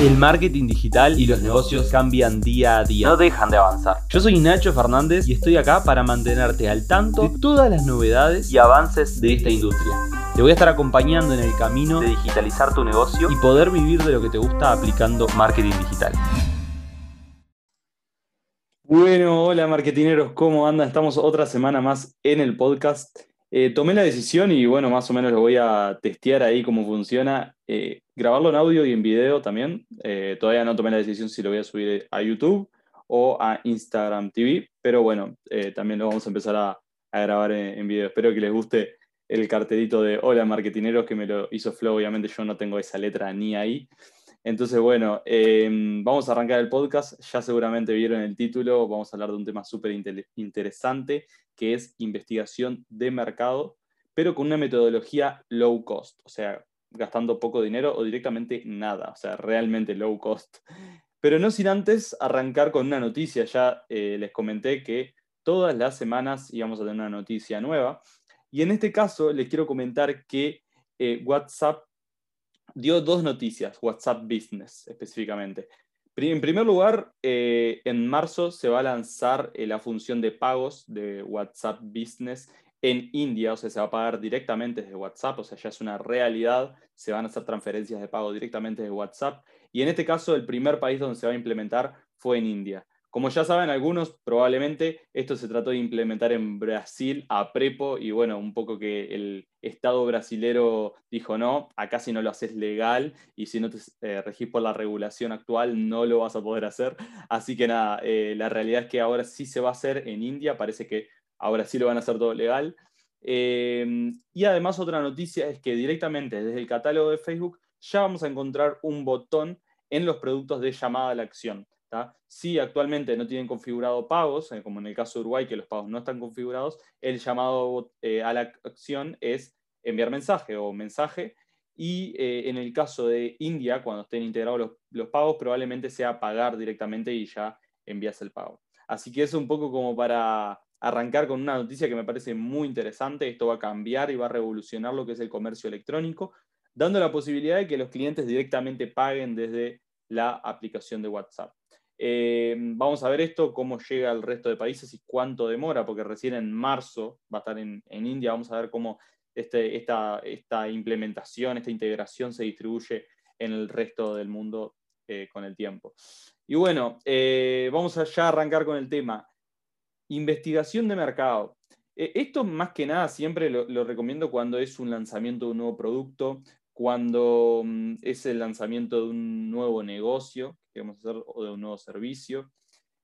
El marketing digital y los negocios cambian día a día. No dejan de avanzar. Yo soy Nacho Fernández y estoy acá para mantenerte al tanto de todas las novedades Y avances de esta industria. Te voy a estar acompañando en el camino de digitalizar tu negocio y poder vivir de lo que te gusta aplicando marketing digital. Bueno, hola marketineros, ¿cómo andan? Estamos otra semana más en el podcast. Eh, tomé la decisión y bueno, más o menos lo voy a testear ahí cómo funciona. Eh, grabarlo en audio y en video también. Eh, todavía no tomé la decisión si lo voy a subir a YouTube o a Instagram TV, pero bueno, también lo vamos a empezar a, grabar en, en, video. Espero que les guste el cartelito de Hola marketineros que me lo hizo Flow. Obviamente yo no tengo esa letra ni ahí. Entonces, bueno, em, vamos a arrancar el podcast. Ya seguramente vieron el título. Vamos a hablar de un tema súper interesante que es investigación de mercado, pero con una metodología low cost, o sea, gastando poco dinero o directamente nada, o sea, realmente low cost. Pero no sin antes arrancar con una noticia. Ya eh, les comenté que todas las semanas íbamos a tener una noticia nueva. Y en este caso les quiero comentar que eh, WhatsApp dio dos noticias, WhatsApp Business específicamente. En primer lugar, eh, en marzo se va a lanzar la función de pagos de WhatsApp Business en India, o sea, se va a pagar directamente desde WhatsApp, o sea, ya es una realidad, se van a hacer transferencias de pago directamente de WhatsApp. Y en este caso, el primer país donde se va a implementar fue en India. Como ya saben algunos, probablemente esto se trató de implementar en Brasil a Prepo y bueno, un poco que el Estado brasilero dijo no, acá si no lo haces legal y si no te eh, regís por la regulación actual no lo vas a poder hacer. Así que nada, eh, la realidad es que ahora sí se va a hacer en India, parece que ahora sí lo van a hacer todo legal. Em, y además otra noticia es que directamente desde el catálogo de Facebook ya vamos a encontrar un botón en los productos de llamada a la acción. Si actualmente no tienen configurado pagos, eh, como en el caso de Uruguay, que los pagos no están configurados, el llamado eh, a la acción es enviar mensaje o mensaje. Y eh, en el caso de India, cuando estén integrados los, pagos, probablemente sea pagar directamente y ya envías el pago. Así que es un poco como para arrancar con una noticia que me parece muy interesante. Esto va a cambiar y va a revolucionar lo que es el comercio electrónico, dando la posibilidad de que los clientes directamente paguen desde la aplicación de WhatsApp. Eh, vamos a ver esto, cómo llega al resto de países y cuánto demora, porque recién en marzo va a estar en, India. Vamos a ver cómo este, esta, esta, implementación, esta integración se distribuye en el resto del mundo eh, con el tiempo. Y bueno, eh, vamos a ya arrancar con el tema. Investigación de mercado. esto más que nada siempre lo, recomiendo cuando es un lanzamiento de un nuevo producto, cuando mm, es el lanzamiento de un nuevo negocio que queremos hacer o de un nuevo servicio.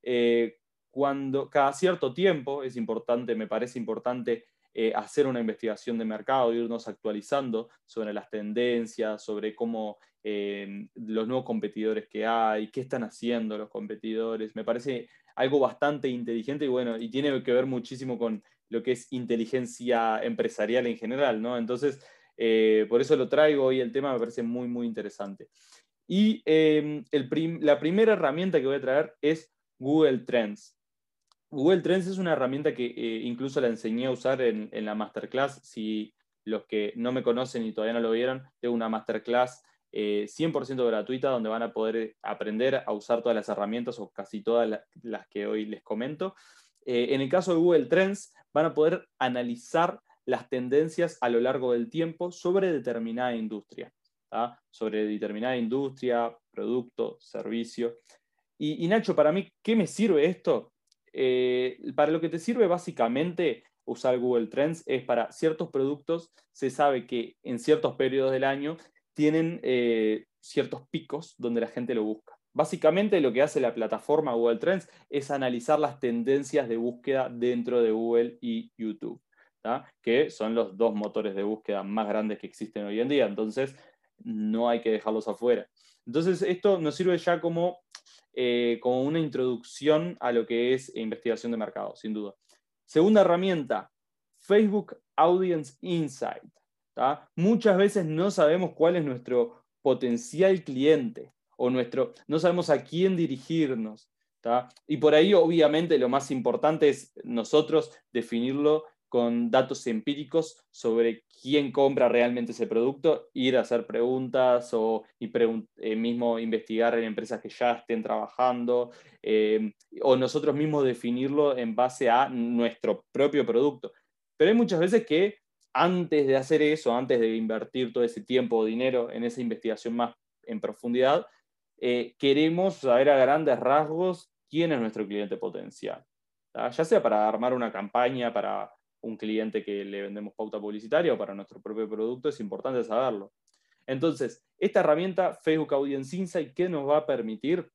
Eh, cuando cada cierto tiempo es importante, me parece importante eh, hacer una investigación de mercado, irnos actualizando sobre las tendencias, sobre cómo eh, los nuevos competidores que hay, qué están haciendo los competidores. Me parece algo bastante inteligente y bueno, y tiene que ver muchísimo con lo que es inteligencia empresarial en general, ¿no? Entonces, eh, por eso lo traigo hoy, el tema me parece muy, muy interesante. Y em, la primera herramienta que voy a traer es Google Trends. Google Trends es una herramienta que eh, incluso la enseñé a usar en, la masterclass. Si los que no me conocen y todavía no lo vieron, tengo una masterclass 100% eh, gratuita donde van a poder aprender a usar todas las herramientas o casi todas las que hoy les comento. en el caso de Google Trends, van a poder analizar las tendencias a lo largo del tiempo sobre determinada industria, sobre determinada industria, producto, servicio. Y, Nacho, para mí, ¿qué me sirve esto? Eh, para lo que te sirve básicamente usar Google Trends es para ciertos productos, se sabe que en ciertos periodos del año tienen eh, ciertos picos donde la gente lo busca. Básicamente lo que hace la plataforma Google Trends es analizar las tendencias de búsqueda dentro de Google y YouTube que son los dos motores de búsqueda más grandes que existen hoy en día. Entonces, no hay que dejarlos afuera. Entonces, esto nos sirve ya como, eh, como una introducción a lo que es investigación de mercado, sin duda. Segunda herramienta, Facebook Audience Insight. Muchas veces no sabemos cuál es nuestro potencial cliente o nuestro, no sabemos a quién dirigirnos. Y por ahí, obviamente, lo más importante es nosotros definirlo con datos empíricos sobre quién compra realmente ese producto, ir a hacer preguntas o y eh, mismo investigar en empresas que ya estén trabajando, eh, o nosotros mismos definirlo en base a nuestro propio producto. Pero hay muchas veces que antes de hacer eso, antes de invertir todo ese tiempo o dinero en esa investigación más en profundidad, eh, queremos saber a grandes rasgos quién es nuestro cliente potencial. Ya sea para armar una campaña para un cliente que le vendemos pauta publicitaria o para nuestro propio producto, es importante saberlo. Entonces, esta herramienta Facebook Audience Insight, ¿qué nos va a permitir?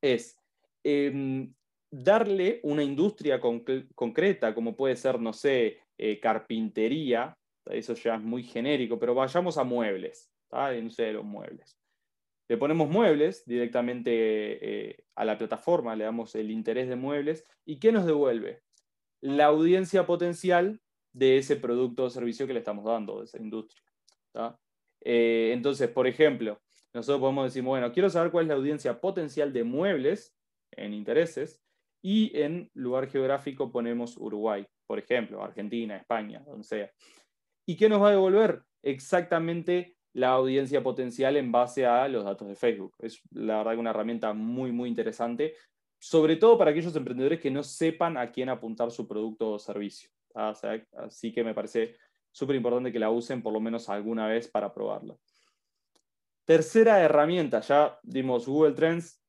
Es em, darle una industria concreta, como puede ser, no sé, eh, carpintería, eso ya es muy genérico, pero vayamos a muebles, no sé, los muebles. Le ponemos muebles directamente eh, a la plataforma, le damos el interés de muebles. ¿Y qué nos devuelve? La audiencia potencial de ese producto o servicio que le estamos dando, de esa industria. Eh, entonces, por ejemplo, nosotros podemos decir, bueno, quiero saber cuál es la audiencia potencial de muebles en intereses y en lugar geográfico ponemos Uruguay, por ejemplo, Argentina, España, donde sea. ¿Y qué nos va a devolver? Exactamente la audiencia potencial en base a los datos de Facebook. Es la verdad que una herramienta muy, muy interesante, sobre todo para aquellos emprendedores que no sepan a quién apuntar su producto o servicio. así que me parece súper importante que la usen por lo menos alguna vez para probarla. Tercera herramienta, ya dimos Google Trends,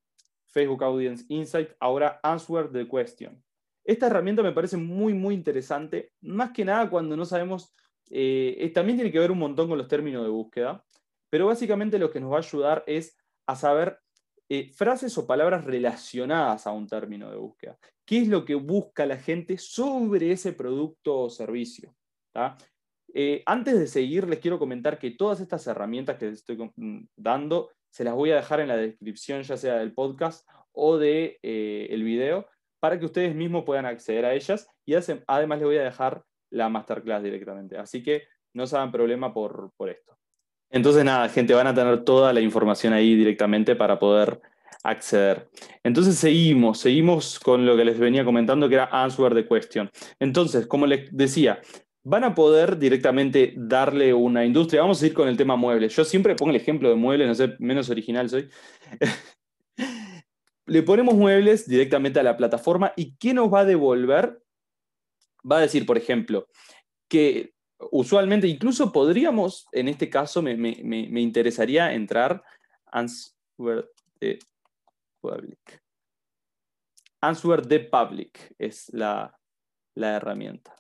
Facebook Audience Insight, ahora Answer the Question. Esta herramienta me parece muy, muy interesante, más que nada cuando no sabemos eh, también tiene que ver un montón con los términos de búsqueda, pero básicamente lo que nos va a ayudar es a saber eh, frases o palabras relacionadas a un término de búsqueda. ¿Qué es lo que busca la gente sobre ese producto o servicio? Eh, antes de seguir, les quiero comentar que todas estas herramientas que les estoy mm, dando, se las voy a dejar en la descripción, ya sea del podcast o del de, el video, para que ustedes mismos puedan acceder a ellas. Y además les voy a dejar la masterclass directamente. Así que no se hagan problema por, esto. Entonces, nada, gente, van a tener toda la información ahí directamente para poder acceder. Entonces seguimos, seguimos con lo que les venía comentando, que era answer the question. Entonces, como les decía, van a poder directamente darle una industria. Vamos a ir con el tema muebles. Yo siempre pongo el ejemplo de muebles, no sé, menos original soy. Le ponemos muebles directamente a la plataforma y ¿qué nos va a devolver? va a decir, por ejemplo, que usualmente, incluso podríamos, en este caso, me, interesaría entrar answer the public. Answer the public es la, la herramienta.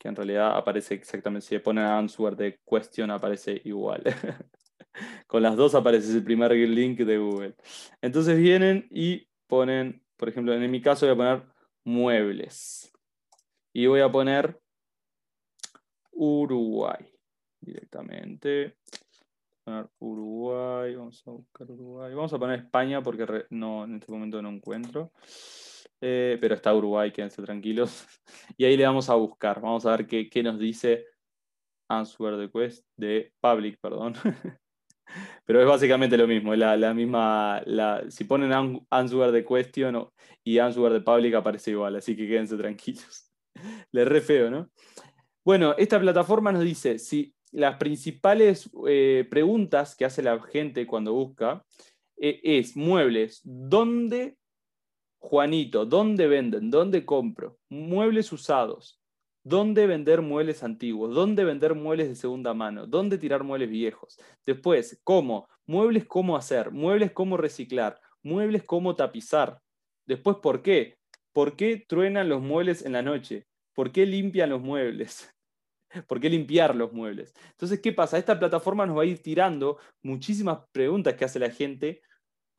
Que en realidad aparece exactamente, si le ponen answer de question aparece igual. Con las dos aparece el primer link de Google. Entonces vienen y ponen, por ejemplo, en mi caso voy a poner muebles. Y voy a poner Uruguay directamente. Poner Uruguay, vamos a buscar Uruguay. Vamos a poner España porque no, en este momento no encuentro. Eh, pero está Uruguay, quédense tranquilos. Y ahí le vamos a buscar. Vamos a ver qué, qué nos dice Answer the Quest de Public, perdón. Pero es básicamente lo mismo, la, la misma, si ponen answer de question y answer de public aparece igual, así que quédense tranquilos. Le re feo, ¿no? Bueno, esta plataforma nos dice si las principales eh, preguntas que hace la gente cuando busca eh, es muebles, ¿dónde, Juanito, dónde venden? ¿Dónde compro? Muebles usados. ¿Dónde vender muebles antiguos? ¿Dónde vender muebles de segunda mano? ¿Dónde tirar muebles viejos? Después, ¿cómo? Muebles cómo hacer, muebles cómo reciclar, muebles cómo tapizar. Después, ¿por qué? ¿Por qué truenan los muebles en la noche? ¿Por qué limpian los muebles? ¿Por qué limpiar los muebles? Entonces, ¿qué pasa? Esta plataforma nos va a ir tirando muchísimas preguntas que hace la gente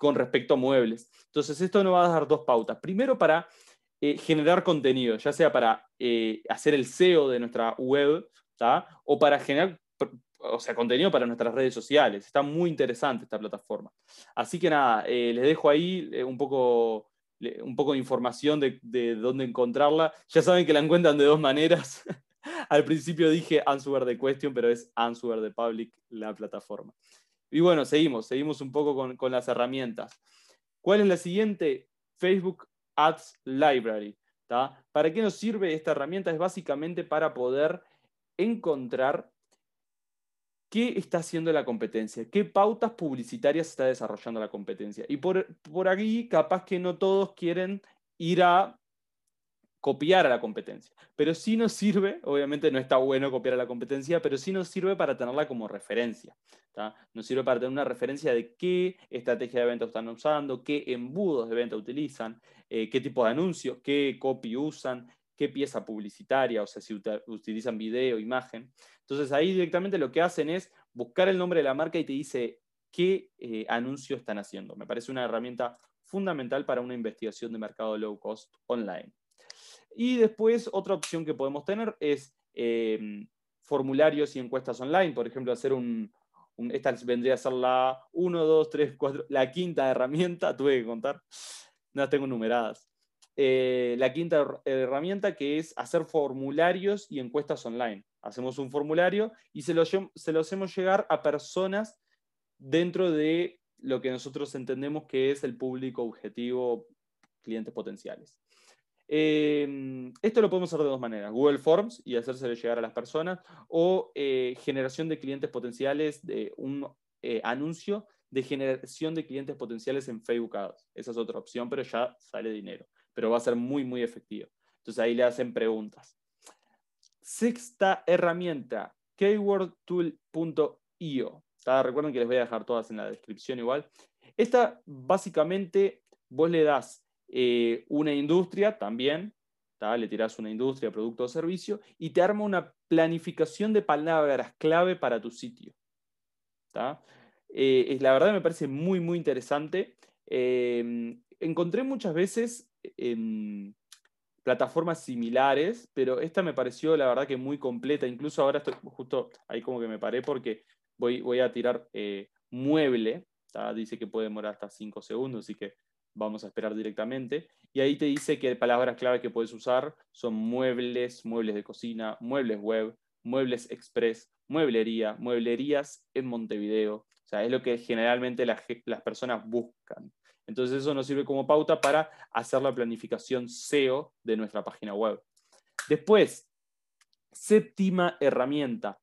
con respecto a muebles. Entonces, esto nos va a dar dos pautas. Primero, para eh, generar contenido, ya sea para eh, hacer el SEO de nuestra web, o para generar o sea, contenido para nuestras redes sociales. Está muy interesante esta plataforma. Así que nada, eh, les dejo ahí un, poco, un poco de información de, de, dónde encontrarla. Ya saben que la encuentran de dos maneras. Al principio dije Answer the Question, pero es Answer the Public, la plataforma. Y bueno, seguimos, seguimos un poco con, con las herramientas. ¿Cuál es la siguiente? Facebook Ads Library. ¿Para qué nos sirve esta herramienta? Es básicamente para poder encontrar qué está haciendo la competencia, qué pautas publicitarias está desarrollando la competencia. Y por, por aquí, capaz que no todos quieren ir a copiar a la competencia. Pero sí nos sirve, obviamente no está bueno copiar a la competencia, pero sí nos sirve para tenerla como referencia. Nos sirve para tener una referencia de qué estrategia de venta están usando, qué embudos de venta utilizan, eh, qué tipo de anuncios, qué copy usan, qué pieza publicitaria, o sea, si utilizan video, imagen. Entonces ahí directamente lo que hacen es buscar el nombre de la marca y te dice qué eh, anuncio están haciendo. Me parece una herramienta fundamental para una investigación de mercado low cost online. Y después otra opción que podemos tener es em, formularios y encuestas online, por ejemplo, hacer un, esta vendría a ser la 1, 2, 3, 4, la quinta herramienta, tuve que contar, no las tengo numeradas. Eh, la quinta herramienta que es hacer formularios y encuestas online. Hacemos un formulario y se lo, se lo hacemos llegar a personas dentro de lo que nosotros entendemos que es el público objetivo, clientes potenciales. Em, esto lo podemos hacer de dos maneras, Google Forms y hacérselo llegar a las personas, o eh, generación de clientes potenciales, de un eh, anuncio de generación de clientes potenciales en Facebook Ads. Esa es otra opción, pero ya sale dinero, pero va a ser muy, muy efectivo. Entonces ahí le hacen preguntas. Sexta herramienta, keywordtool.io. Recuerden que les voy a dejar todas en la descripción igual. Esta básicamente vos le das eh, una industria también, le tiras una industria, producto o servicio, y te arma una planificación de palabras clave para tu sitio. Eh, la verdad me parece muy, muy interesante. Eh, encontré muchas veces plataformas similares, pero esta me pareció la verdad que muy completa. Incluso ahora estoy justo ahí como que me paré porque voy, voy a tirar mueble. Dice que puede demorar hasta 5 segundos, así que vamos a esperar directamente. Y ahí te dice que palabras clave que puedes usar son muebles, muebles de cocina, muebles web, muebles express, mueblería, mueblerías en Montevideo. O sea, es lo que generalmente las, personas buscan. Entonces eso nos sirve como pauta para hacer la planificación SEO de nuestra página web. Después, séptima herramienta,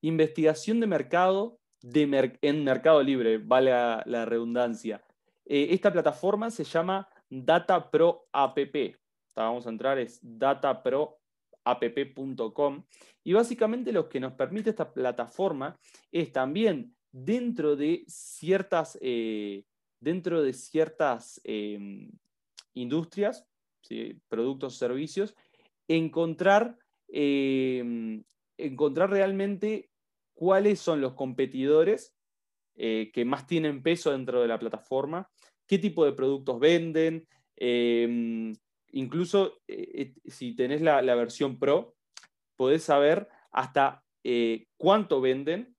investigación de mercado en Mercado Libre, vale la redundancia. Eh, esta plataforma se llama Data Pro App. Vamos a entrar, es dataproapp.com. Y básicamente lo que nos permite esta plataforma es también dentro de ciertas, eh, dentro de ciertas em, industrias, productos, servicios, encontrar, em, encontrar realmente cuáles son los competidores eh, que más tienen peso dentro de la plataforma, qué tipo de productos venden, em, incluso eh, eh, si tenés la, versión Pro, podés saber hasta cuánto venden,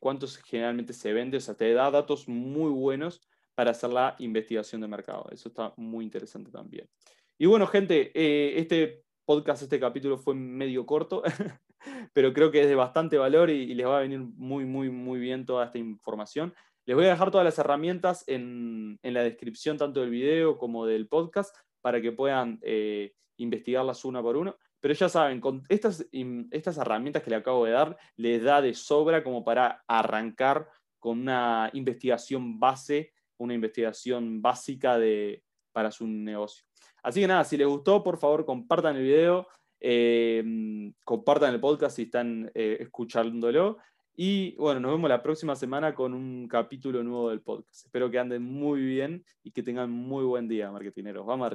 cuántos generalmente se vende, o sea, te da datos muy buenos para hacer la investigación de mercado. Eso está muy interesante también. Y bueno, gente, este podcast, este capítulo fue medio corto, pero creo que es de bastante valor y, les va a venir muy, muy, muy bien toda esta información. Les voy a dejar todas las herramientas en, la descripción, tanto del video como del podcast, para que puedan eh, investigarlas una por una. Pero ya saben, con estas, herramientas que le acabo de dar, les da de sobra como para arrancar con una investigación base, una investigación básica de, para su negocio. Así que nada, si les gustó, por favor compartan el video, eh, compartan el podcast si están eh, escuchándolo. Y bueno, nos vemos la próxima semana con un capítulo nuevo del podcast. Espero que anden muy bien y que tengan muy buen día, marketineros. Vamos arriba.